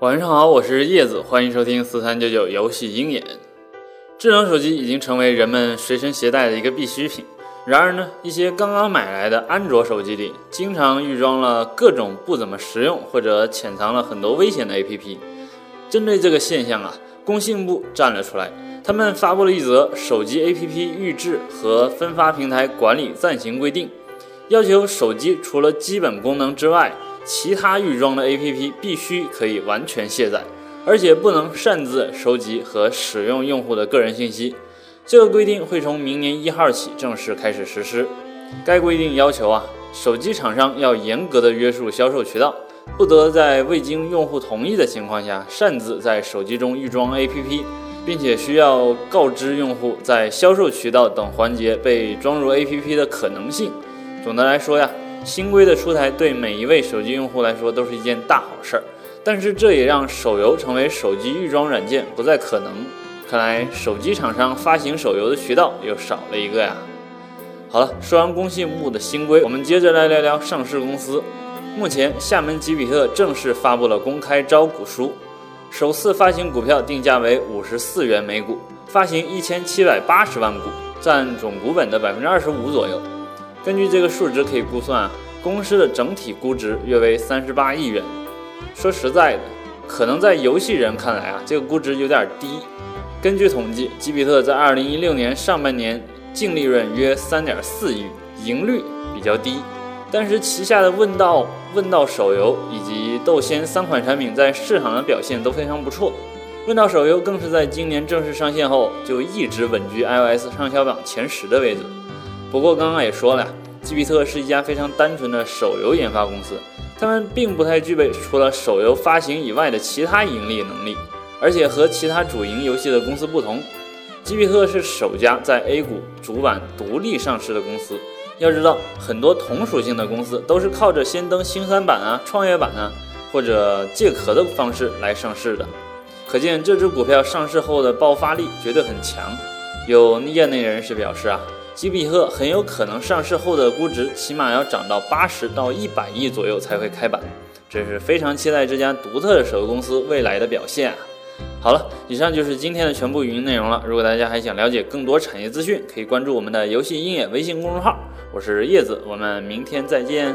晚上好，我是叶子，欢迎收听四三九九游戏鹰眼。智能手机已经成为人们随身携带的一个必需品。然而呢，一些刚刚买来的安卓手机里，经常预装了各种不怎么实用或者潜藏了很多危险的 APP。针对这个现象啊，工信部站了出来，他们发布了一则手机 APP 预置和分发平台管理暂行规定，要求手机除了基本功能之外，其他预装的 APP 必须可以完全卸载，而且不能擅自收集和使用用户的个人信息。这个规定会从明年一号起正式开始实施。该规定要求啊，手机厂商要严格的约束销售渠道，不得在未经用户同意的情况下擅自在手机中预装 APP，并且需要告知用户在销售渠道等环节被装入 APP 的可能性。总的来说呀。新规的出台对每一位手机用户来说都是一件大好事儿，但是这也让手游成为手机预装软件不再可能。看来手机厂商发行手游的渠道又少了一个呀。好了，说完工信部的新规，我们接着来聊聊上市公司。目前，厦门吉比特正式发布了公开招股书，首次发行股票定价为五十四元每股，发行一千七百八十万股，占总股本的百分之二十五左右。根据这个数值可以估算，公司的整体估值约为三十八亿元。说实在的，可能在游戏人看来啊，这个估值有点低。根据统计，吉比特在二零一六年上半年净利润约三点四亿，盈率比较低。但是旗下的问道、问道手游以及斗仙三款产品在市场的表现都非常不错。问道手游更是在今年正式上线后就一直稳居 iOS 畅销榜前十的位置。不过刚刚也说了呀，吉比特是一家非常单纯的手游研发公司，他们并不太具备除了手游发行以外的其他盈利能力，而且和其他主营游戏的公司不同，吉比特是首家在 A 股主板独立上市的公司。要知道，很多同属性的公司都是靠着先登新三板啊、创业板啊，或者借壳的方式来上市的，可见这只股票上市后的爆发力绝对很强。有业内人士表示啊。吉比特很有可能上市后的估值起码要涨到八十到一百亿左右才会开板，这是非常期待这家独特的手游公司未来的表现啊！好了，以上就是今天的全部语音内容了。如果大家还想了解更多产业资讯，可以关注我们的游戏鹰眼微信公众号。我是叶子，我们明天再见。